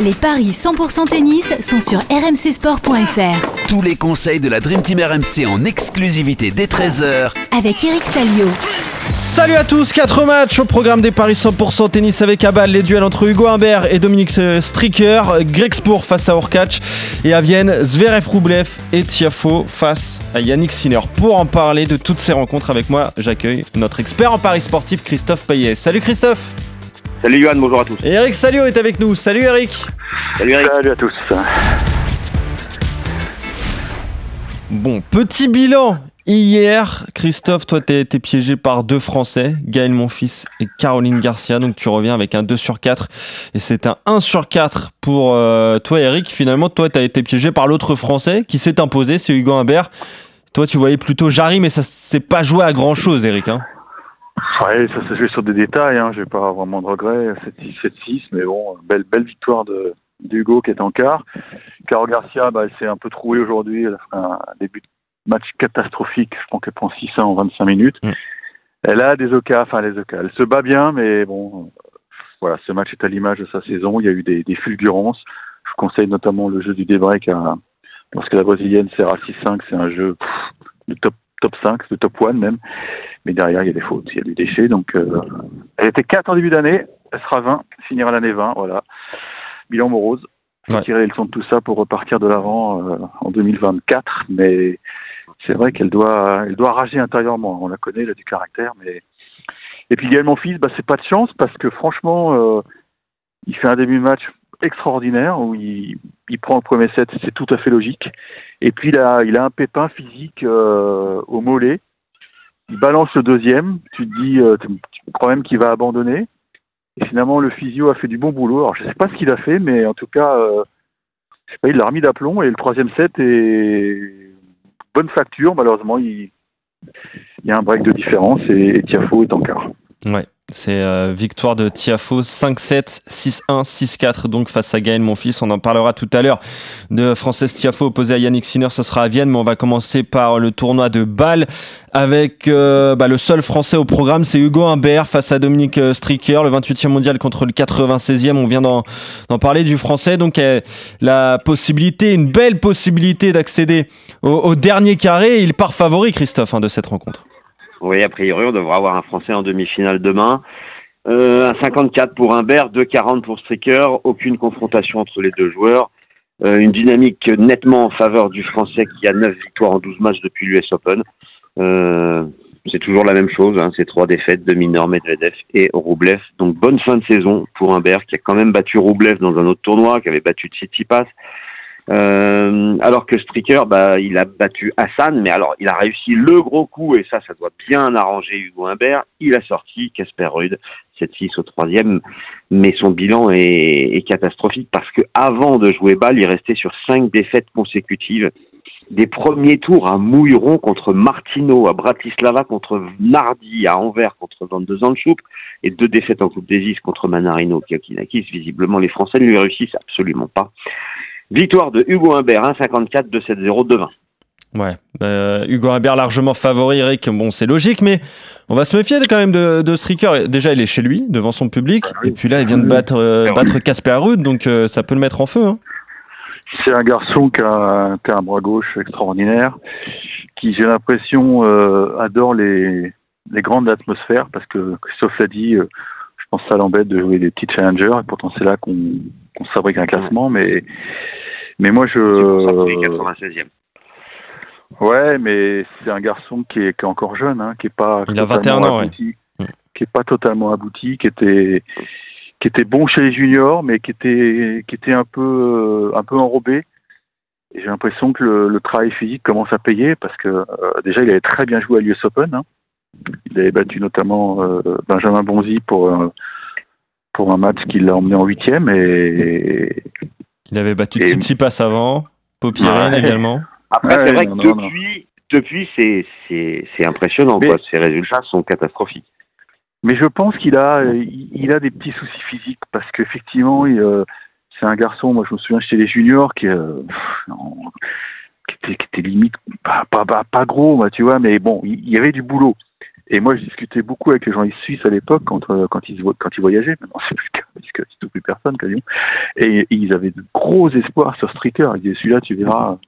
Les paris 100% tennis sont sur rmcsport.fr. Tous les conseils de la Dream Team RMC en exclusivité dès 13h Avec Eric Salio. Salut à tous, 4 matchs au programme des paris 100% tennis avec Abal, les duels entre Hugo Humbert et Dominique euh, Stricker, Greg Spour face à Orkach et à Vienne, Zverev Roublev et Tiafo face à Yannick Sinner. Pour en parler de toutes ces rencontres avec moi, j'accueille notre expert en paris sportif Christophe Payet. Salut Christophe Salut Johan, bonjour à tous. Et Eric Salio est avec nous. Salut Eric Salut Eric. Salut à tous. Bon, petit bilan Hier, Christophe, toi, t'as été piégé par deux Français, Gaël Monfils et Caroline Garcia. Donc, tu reviens avec un 2 sur 4. Et c'est un 1 sur 4 pour euh, toi, Eric. Finalement, toi, t'as été piégé par l'autre Français qui s'est imposé, c'est Hugo Humbert. Toi, tu voyais plutôt Jarry, mais ça s'est pas joué à grand chose, Eric. Hein. Ouais, ça s'est joué sur des détails. Hein. J'ai pas vraiment de regrets. 7-6, 7-6. Mais bon, belle, belle victoire de, d'Hugo qui est en quart. Caro Garcia, bah, elle s'est un peu trouée aujourd'hui. Elle a fait un début de match catastrophique. Je pense qu'elle prend 6 en 25 minutes. Mm. Elle a des ocas, enfin les ocas. Elle se bat bien, mais bon, voilà, ce match est à l'image de sa saison. Il y a eu des, des fulgurances. Je conseille notamment le jeu du débreak à, lorsque la brésilienne sert à 6-5, c'est un jeu pff, de top, top 5, de top 1 même. Mais derrière, il y a des fautes, il y a du déchet. Donc, euh, elle était 4 en début d'année, elle sera 20, finira l'année 20, voilà. Bilan morose. Ouais. tirer les leçons de tout ça pour repartir de l'avant euh, en 2024. Mais c'est vrai qu'elle doit, elle doit rager intérieurement. On la connaît, elle a du caractère, mais. Et puis Gaël, mon fils, bah, c'est pas de chance parce que franchement, euh, il fait un début de match extraordinaire où il, prend le premier set, c'est tout à fait logique. Et puis a, il a un pépin physique euh, au mollet. Il balance le deuxième. Tu te dis, euh, tu crois même qu'il va abandonner. Et finalement, le physio a fait du bon boulot. Alors je sais pas ce qu'il a fait, mais en tout cas, euh, je sais pas, il l'a remis d'aplomb. Et le troisième set est bonne facture. Malheureusement, il, il y a un break de différence et, et Tiafo est en quart. Ouais, c'est euh, victoire de Tiafo 5-7, 6-1, 6-4 donc face à Gaël Monfils. On en parlera tout à l'heure de Frances Tiafo opposé à Yannick Sinner, ce sera à Vienne, mais on va commencer par le tournoi de Bâle avec euh, bah, le seul Français au programme, c'est Hugo Humbert face à Dominique euh, Stricker, le 28e mondial contre le 96e. On vient d'en parler du Français, donc euh, la possibilité, une belle possibilité d'accéder au, au dernier carré. Il part favori, Christophe, hein, de cette rencontre. Oui, a priori, on devra avoir un Français en demi-finale demain. Euh, un 54 pour Humbert, 2,40 pour Stricker. Aucune confrontation entre les deux joueurs. Euh, une dynamique nettement en faveur du Français qui a 9 victoires en 12 matchs depuis l'US Open. Euh, c'est toujours la même chose, hein, c'est trois défaites de mineurs Medvedev et Roublev. Donc bonne fin de saison pour Humbert qui a quand même battu Roublev dans un autre tournoi, qui avait battu Tsitsipas. Euh, alors que Stricker, bah, il a battu Hassan, mais alors il a réussi le gros coup et ça, ça doit bien arranger Hugo Humbert. Il a sorti Casper Ruud, 7-6 au troisième, mais son bilan est, catastrophique parce que avant de jouer balle, il restait sur cinq défaites consécutives. Des premiers tours à Mouilleron contre Martino, à Bratislava contre Nardi, à Anvers contre Van de et deux défaites en Coupe des Is contre Manarino, Kiakinakis. Visiblement, les Français ne lui réussissent absolument pas. Victoire de Hugo Humbert, 1,54, 2,70, 2,20. Ouais, euh, Hugo Humbert largement favori, Eric. Bon, c'est logique, mais on va se méfier de- quand même de, de Stricker. Déjà, il est chez lui, devant son public, Ah oui. et puis là, il vient de battre euh, Ah battre Casper Ruud, donc euh, ça peut le mettre en feu. Hein. C'est un garçon qui a, qui a un bras gauche extraordinaire, qui, j'ai l'impression, euh, adore les, les grandes atmosphères, parce que Christophe l'a dit, euh, pense que ça l'embête de jouer des petits challengers, et pourtant c'est là qu'on se fabrique un classement, mais, mais moi je... 96e. Ouais, mais c'est un garçon qui est, qui est encore jeune, hein, qui est pas Il a totalement 21 ans, abouti, Mm. qui est pas totalement abouti, qui était qui était bon chez les juniors, mais qui était qui était un peu euh, un peu enrobé. Et j'ai l'impression que le, le travail physique commence à payer parce que euh, déjà il avait très bien joué à l'US Open. hein. Il avait battu notamment euh, Benjamin Bonzi pour euh, pour un match qui l'a emmené en huitième et Il avait battu Et- Tsitsipas avant, Popirine Ouais. également. Après, Ouais, c'est vrai non, que non, non. depuis, depuis c'est, c'est, c'est impressionnant, Mais- quoi. Ces résultats sont catastrophiques. Mais je pense qu'il a, il il a des petits soucis physiques parce qu'effectivement, il, euh, c'est un garçon. Moi, je me souviens chez les juniors qui, euh, était, qui était limite pas, pas, pas, pas gros, moi, tu vois, mais bon, il il y avait du boulot. Et moi, je discutais beaucoup avec les journalistes suisses à l'époque quand, euh, quand, ils, quand ils voyageaient. Maintenant, c'est plus le cas, parce que c'est plus personne quasiment. Et ils avaient de gros espoirs sur Stricker. Ils disaient, celui-là, tu verras.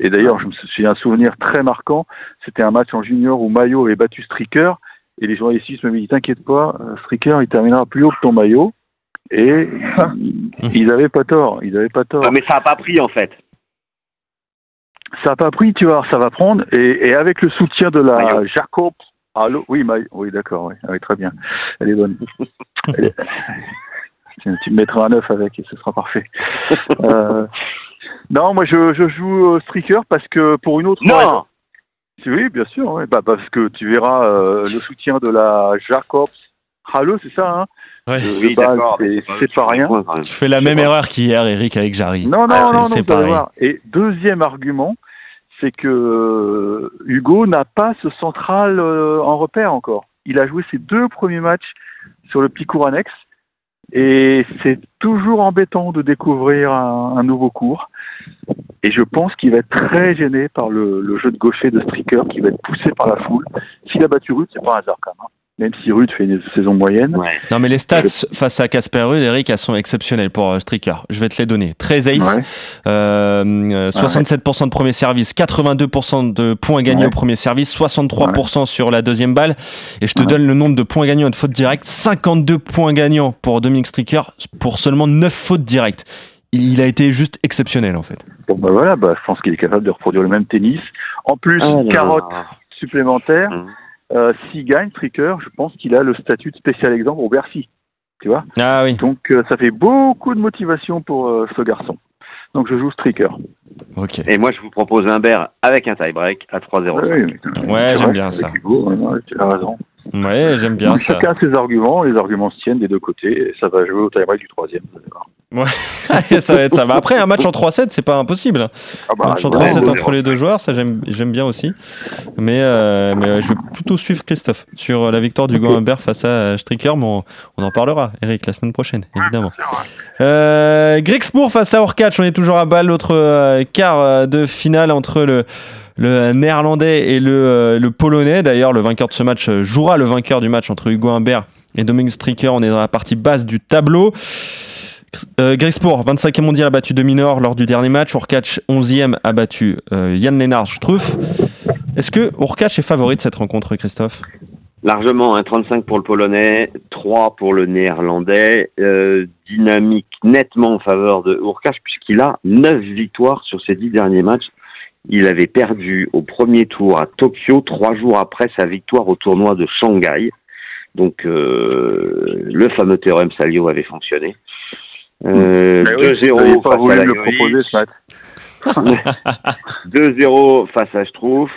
Et d'ailleurs, je me souviens un souvenir très marquant. C'était un match en junior où Maillot avait battu Stricker. Et les journalistes suisses me disaient, t'inquiète pas, euh, Stricker, il terminera plus haut que ton Maillot. Et ils- ils avaient pas tort. Ils avaient pas tort. Ah, mais ça n'a pas pris en fait. Ça n'a pas pris, tu vois, ça va prendre. Et, et avec le soutien de la. Jacob. Allô? Oui, Maillot. Oui, d'accord, oui. Ah oui, très bien. Elle est bonne. Elle est- tu, tu me mettras un œuf avec et ce sera parfait. Euh, Non, moi je, je joue euh, Striker parce que pour une autre raison. Non Oui, bien sûr, bah, parce que tu verras euh, le soutien de la Jacobs. Halo, c'est ça, hein? Ouais. Oui, d'accord. c'est- c'est pas rien. Tu fais la même erreur qu'hier, Eric, avec Jarry. Non, non, Ah, non, non. Et deuxième argument, c'est que euh, Hugo n'a pas ce central euh, en repère encore. Il a joué ses deux premiers matchs sur le petit cours annexe. Et c'est toujours embêtant de découvrir un, nouveau cours. Et je pense qu'il va être très gêné par le, le jeu de gaucher de Stricker qui va être poussé par la foule. S'il a battu Ruth, c'est pas un hasard quand même. hein. Même si Ruth fait une saison moyenne. Ouais. Non, mais les stats face à Casper Ruud, Eric, elles sont exceptionnelles pour euh, Stricker. Je vais te les donner. 13 aces, Ouais. euh, euh, 67% de premier service, 82% de points gagnés Ouais. au premier service, 63% sur la deuxième balle. Et je te Ouais. donne le nombre de points gagnants et de fautes directes. 52 points gagnants pour Dominique Stricker pour seulement 9 fautes directes. Il a été juste exceptionnel en fait. Bon, bah voilà, bah, je pense qu'il est capable de reproduire le même tennis. En plus, Ah carotte supplémentaire. Hum. Euh, S'il gagne, Stricker, je pense qu'il a le statut de spécial exemple au Bercy. Tu vois? Ah oui, Donc euh, ça fait beaucoup de motivation pour euh, ce garçon. Donc je joue Stricker. ok. Et moi, je vous propose un Humbert avec un tie-break à 3-0. Ouais, j'aime bien ça. Hugo, ouais, tu as raison. Ouais, j'aime bien Donc, ça. chacun a ses arguments, les arguments se tiennent des deux côtés, et ça va jouer au tie-break du troisième. voir. ça va être ça. Bah, après, un match en 3-7, c'est pas impossible. Ah bah, Un match en ouais, 3-7 ouais, entre les deux joueurs, ça j'aime j'aime bien aussi. Mais, euh, mais euh, je vais plutôt suivre Christophe sur la victoire du Ok. Humbert face à Stricker, mais on, on en parlera, Eric, la semaine prochaine, évidemment. Euh, Grixbourg face à Orcatch, on est toujours à balle, l'autre euh, quart euh, de finale entre le, le néerlandais et le, euh, le polonais. D'ailleurs, le vainqueur de ce match euh, jouera le vainqueur du match entre Hugo Humbert et Dominic Stricker. On est dans la partie basse du tableau. Euh, Grixbourg, 25e mondial, a battu Dominor lors du dernier match. Urkach, 11e, a battu euh, Yann Lennart Struff. Est-ce que Urkach est favori de cette rencontre, Christophe? Largement, un 35 pour le Polonais, 3 pour le Néerlandais. Euh, dynamique nettement en faveur de Urkash puisqu'il a 9 victoires sur ses 10 derniers matchs. Il avait perdu au premier tour à Tokyo, trois jours après sa victoire au tournoi de Shanghai. Donc euh, le fameux théorème Salio avait fonctionné. Euh, Mais oui, 2-0 vous n'avez pas face à me le Lajovic. proposer ce match. 2-0 face à Schtroumpf.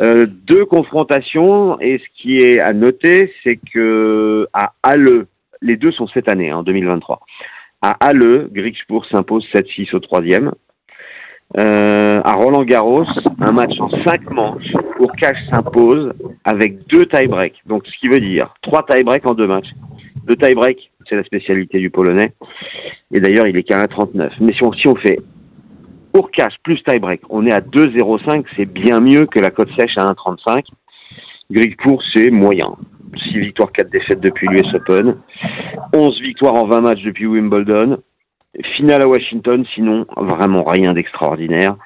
Euh, deux confrontations et ce qui est à noter, c'est que à Halle, les deux sont cette année, en 2023. À Halle, Grigspur s'impose 7-6 au troisième. Euh, à Roland Garros, un match en cinq manches, Urkash s'impose avec deux tie-breaks. Donc ce qui veut dire trois tie-breaks en deux matchs. Le tie-break, c'est la spécialité du Polonais. Et d'ailleurs, il est qu'à 1,39. Mais si on, si on fait Urkash plus tie-break, on est à 2,05, c'est bien mieux que la cote sèche à 1,35. Grigpour, c'est moyen. 6 victoires, 4 défaites depuis l'US Open. 11 victoires en 20 matchs depuis Wimbledon. Finale à Washington, sinon vraiment rien d'extraordinaire.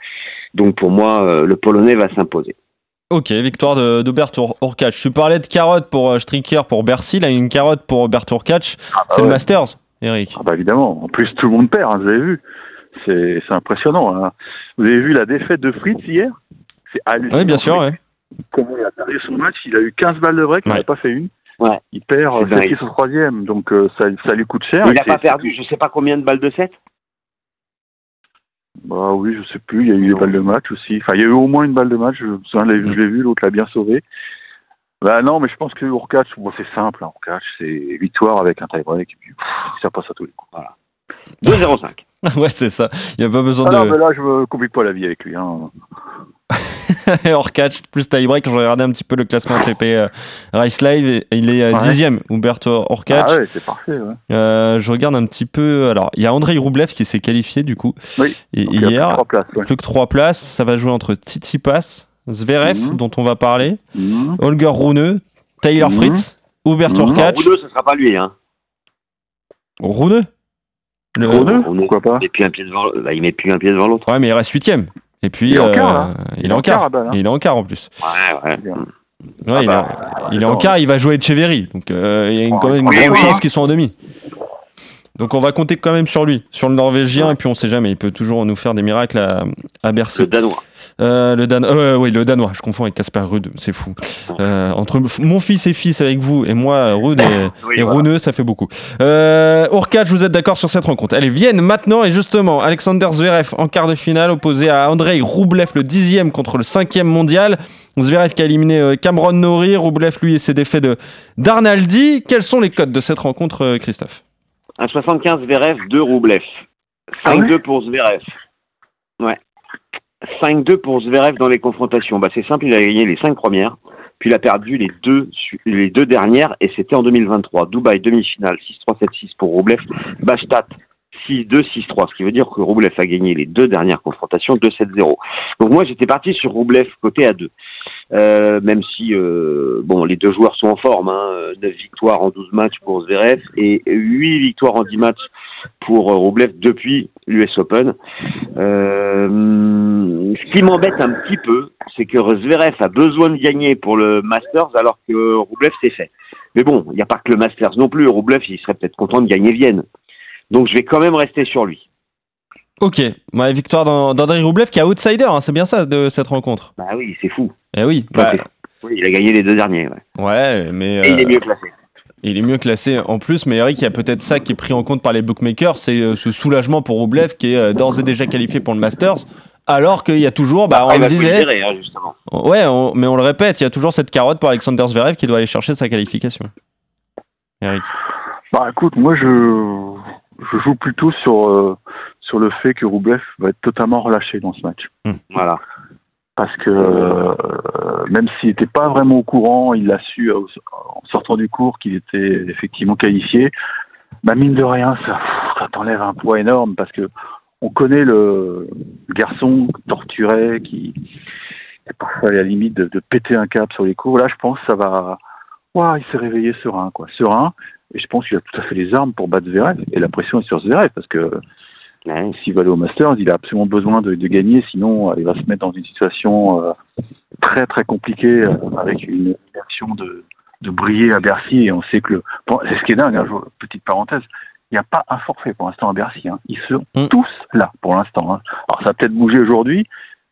Donc pour moi, euh, le Polonais va s'imposer. Ok, victoire de, de Bert Ur- Urkach. Tu parlais de carotte pour euh, Stricker pour Bercy, là une carotte pour Bert Urkach. c'est le ouais. Masters, Eric. Ah bah évidemment. En plus, tout le monde perd, hein, vous avez vu. C'est c'est impressionnant. hein. Vous avez vu la défaite de Fritz hier? C'est hallucinant. Oui, bien sûr, ouais. Comment il a perdu son match? Il a eu 15 balles de break, il Ouais. n'a pas fait une. Ouais. Il perd C'est euh, dingue. 7 au troisième, donc euh, ça, ça lui coûte cher. Il n'a pas perdu, je sais pas combien de balles de 7 Bah oui, je sais plus. Il y a eu des balles de match aussi. Enfin, il y a eu au moins une balle de match. Je, l'ai vu, l'autre l'a bien sauvé. Bah non, mais je pense que Urkach, bon, c'est simple. Hein, Urkach, c'est victoire avec un tie-break. Et puis, pff, ça passe à tous les coups. 2,05. ouais, c'est ça. Il n'y a pas besoin Ah de. non, mais là, je me complique pas la vie avec lui. Hein. hors catch plus tie break. J'ai regardé un petit peu le classement ATP euh, Race Live et il est euh, Ouais. dixième. Huberto hors catch. Ah ouais, c'est parfait. Ouais. Euh, je regarde un petit peu. Alors, il y a Andrei Roublev qui s'est qualifié du coup Oui. et- Donc, il y a plus de hier. trois places. Ouais. Plus que trois places. Ça va jouer entre Tsitsipas, Zverev, Mhm. dont on va parler, Mhm. Holger Rune, Taylor Mhm. Fritz, Hubert Mhm. Hurkacz, Rouneux, ce sera pas lui. Hein. Rune? Le- Rune, Rouneux, pourquoi pas? Il met plus un pied devant, bah, il met plus un pied devant l'autre. Ouais, mais il reste huitième. Et puis, Il est en euh, quart, il est en quart. hein. Il est en quart en plus. Ouais, ouais. Bien. Ouais, Ah il, bah, est, il est en quart, il va jouer Echeverry. Donc euh, il y a une- quand même une Oui, grande oui. chance qu'ils soient en demi. Donc on va compter quand même sur lui, sur le Norvégien, Ouais. et puis on sait jamais, il peut toujours nous faire des miracles à, à Bercy. Le Danois. Euh, le Dan, euh, oui, le Danois, je confonds avec Casper Ruud, c'est fou. Euh, entre mon fils et fils avec vous et moi, Ruud et, Oui, et voilà. Runeux, ça fait beaucoup. Euh, vous êtes d'accord sur cette rencontre Allez, viennent maintenant et justement, Alexander Zverev en quart de finale opposé à Andrei Roublev, le dixième contre le cinquième mondial. Zverev qui a éliminé euh, Cameron Norrie, Roublev lui et ses défaits de d'Arnaldi. Quels sont les codes de cette rencontre, euh, Christophe? Un 75 Zverev, 2 Roublev. 5-2 Ah ouais pour Zverev. Ouais. 5-2 pour Zverev dans les confrontations. Bah, c'est simple, il a gagné les 5 premières, puis il a perdu les deux, su- les deux dernières, et c'était en 2023. Dubaï, demi-finale, 6-3, 7-6 pour Roublev. Bastad, 6-2, 6-3, ce qui veut dire que Roublev a gagné les deux dernières confrontations, 2-7-0. Donc moi, j'étais parti sur Roublev côté à 2. Euh, même si euh, bon, les deux joueurs sont en forme, hein, 9 victoires en 12 matchs pour Zverev et 8 victoires en 10 matchs pour Roublev depuis l'US Open. Euh, ce qui m'embête un petit peu, c'est que Zverev a besoin de gagner pour le Masters alors que Roublev c'est fait. Mais bon, il n'y a pas que le Masters non plus. Roublev, il serait peut-être content de gagner Vienne. Donc je vais quand même rester sur lui. Ok, ouais, victoire d'An- d'Andrei Roublev qui est outsider, hein, c'est bien ça de cette rencontre. Bah oui, c'est fou. Eh oui, bah, oui, il a gagné les deux derniers. ouais. ouais, mais Et il est euh, mieux classé. il est mieux classé en plus. Mais Eric, il y a peut-être ça qui est pris en compte par les bookmakers, c'est euh, ce soulagement pour Roublev qui est euh, d'ores et déjà qualifié pour le Masters. Alors qu'il y a toujours, bah, Ah, on il le disait, gérer, hein, justement. Ouais, on- mais on le répète, il y a toujours cette carotte pour Alexander Zverev qui doit aller chercher sa qualification. Eric. Bah écoute, moi je, je joue plutôt sur, euh, sur le fait que Roublev va être totalement relâché dans ce match. Voilà. Parce que euh, même s'il n'était pas vraiment au courant, il l'a su euh, en sortant du cours qu'il était effectivement qualifié. Bah mine de rien, ça, ça t'enlève un poids énorme parce que on connaît le, garçon torturé qui est parfois à la limite de, de péter un cap sur les cours. Là, je pense que ça va. Ouah, il s'est réveillé serein, quoi. Serein. Et je pense qu'il a tout à fait les armes pour battre Zverev. Et la pression est sur Zverev parce que S'il va aller au Masters, il a absolument besoin de, de gagner, sinon euh, il va se mettre dans une situation euh, très très compliquée euh, avec une action de, de briller à Bercy. Et on sait que le, bon, c'est ce qui est dingue. hein, je- petite parenthèse, il n'y a pas un forfait pour l'instant à Bercy. hein. Ils sont Mm. tous là pour l'instant. hein. Alors ça a peut-être bougé aujourd'hui,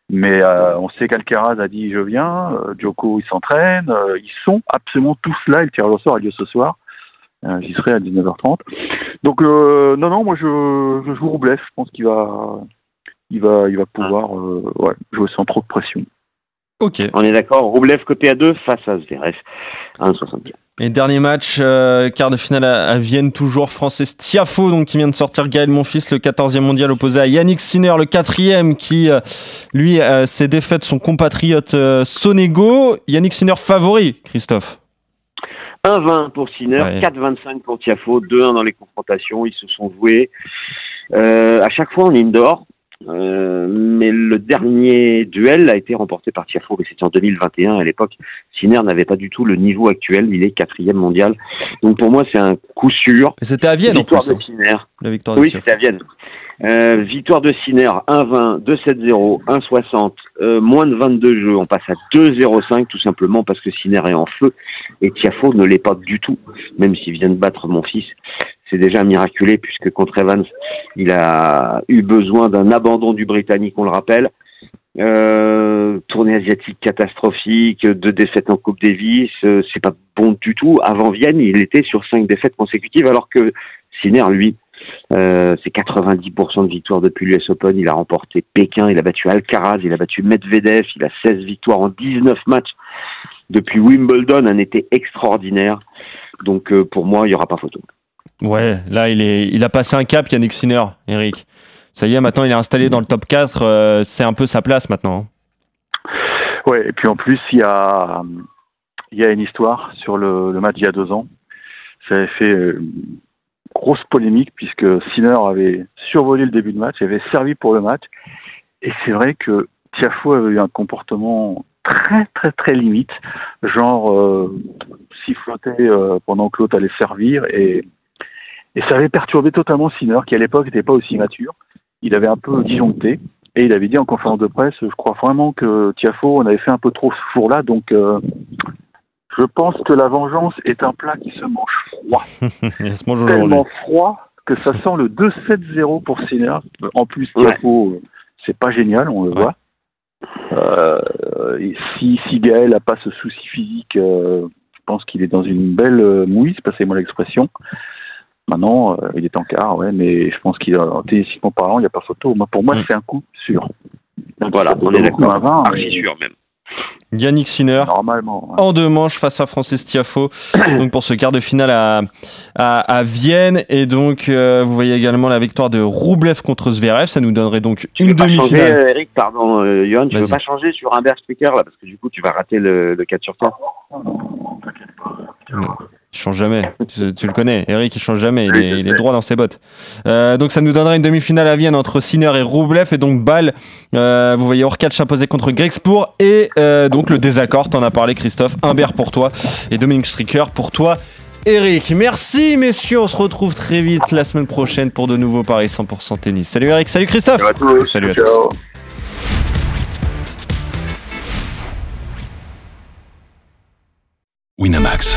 mais on sait qu'Alcaraz a dit je viens, Djoko il s'entraîne, ils sont absolument tous là. Et le tirage au sort a lieu ce soir. Euh, J'y serai à 19h30. Donc euh, non non, moi je, je joue Roublev. Je pense qu'il va il va il va pouvoir euh, ouais, jouer sans trop de pression. Ok. On est d'accord. Roublev côté à 2 face à Zverev. 1,75. Et dernier match, euh, quart de finale à, à Vienne, toujours français Tiafo, donc qui vient de sortir Gaël Monfils, le 14e mondial opposé à Yannick Sinner, le 4e, qui euh, lui euh, s'est défait de son compatriote euh, Sonego. Yannick Sinner favori, Christophe? 1,20 pour Sinner, Ouais. 4,25 pour Tiafo, 2-1 dans les confrontations. Ils se sont joués euh, à chaque fois en indoor. Euh, mais le dernier duel a été remporté par Tiafo, mais c'était en 2021. À l'époque, Sinner n'avait pas du tout le niveau actuel. Il est quatrième mondial. Donc pour moi, c'est un coup sûr. Et c'était à Vienne en Victoire plus, de hein, Sinner. la victoire de Oui, Tiafoe. c'était à Vienne. Euh, victoire de Sinner, 1-20, 2-7-0, 1-60, euh, moins de 22 jeux. On passe à 2-0-5 tout simplement parce que Sinner est en feu et Tiafo ne l'est pas du tout, même s'il vient de battre mon fils. C'est déjà miraculé puisque contre Evans, il a eu besoin d'un abandon du Britannique, on le rappelle. Euh, tournée asiatique catastrophique, deux défaites en Coupe Davis, euh, c'est pas bon du tout. Avant Vienne, il était sur cinq défaites consécutives, alors que Sinner, lui, euh, c'est 90% de victoires depuis l'US Open. Il a remporté Pékin, il a battu Alcaraz, il a battu Medvedev, il a 16 victoires en 19 matchs depuis Wimbledon, un été extraordinaire. Donc euh, pour moi, il n'y aura pas photo. Ouais, là, il, est, il a passé un cap, Yannick Sinner, Eric. Ça y est, maintenant, il est installé dans le top 4. euh, c'est un peu sa place maintenant. hein. Ouais, et puis en plus, il y a, il une histoire sur le, match il y a deux ans. Ça avait fait euh, grosse polémique puisque Sinner avait survolé le début de match, avait servi pour le match. Et c'est vrai que Tiafo avait eu un comportement très très très limite, genre euh, siffloter euh, pendant que l'autre allait servir et, et ça avait perturbé totalement Sinner qui à l'époque n'était pas aussi mature. Il avait un peu disjoncté et il avait dit en conférence de presse, je crois vraiment que Tiafo on avait fait un peu trop ce jour-là, donc euh, je pense que la vengeance est un plat qui se mange froid, Il se mange tellement froid que ça sent le 2-7-0 pour Sinner. En plus Tiafo, euh, c'est pas génial, on le Ouais. voit. Euh, et si, si Gaël n'a pas ce souci physique, euh, je pense qu'il est dans une belle euh, mouise, passez-moi l'expression. Maintenant, euh, il est en quart, ouais, mais je pense qu'il a, tennistiquement parlant, il n'y a pas photo. Moi, pour moi, Mm. c'est un coup sûr. Voilà, on est d'accord. un vin, Archi mais sûr même. Yannick Sinner. Normalement. ouais. en deux manches face à Francis Tiafo donc pour ce quart de finale à, à, à Vienne et donc euh, vous voyez également la victoire de Roublev contre Zverev ça nous donnerait donc Tu une changer, demi-finale euh, Eric, pardon, euh, Johan, tu veux pas changer sur un Berg Speaker là, parce que du coup, tu vas rater le, le 4 sur 4. Il change jamais. Tu, tu le connais. Eric il change jamais. Il est, il droit dans ses bottes. Euh, donc ça nous donnerait une demi-finale à Vienne entre Sinner et Roublev et donc Ball euh, vous voyez Orkac imposé contre Grexpour et euh, donc le désaccord. T'en as parlé Christophe. Humbert pour toi et Dominique Stricker pour toi Eric, merci messieurs, on se retrouve très vite la semaine prochaine pour de nouveaux paris 100% tennis. Salut Eric, salut Christophe. À tous. Salut à Ciao.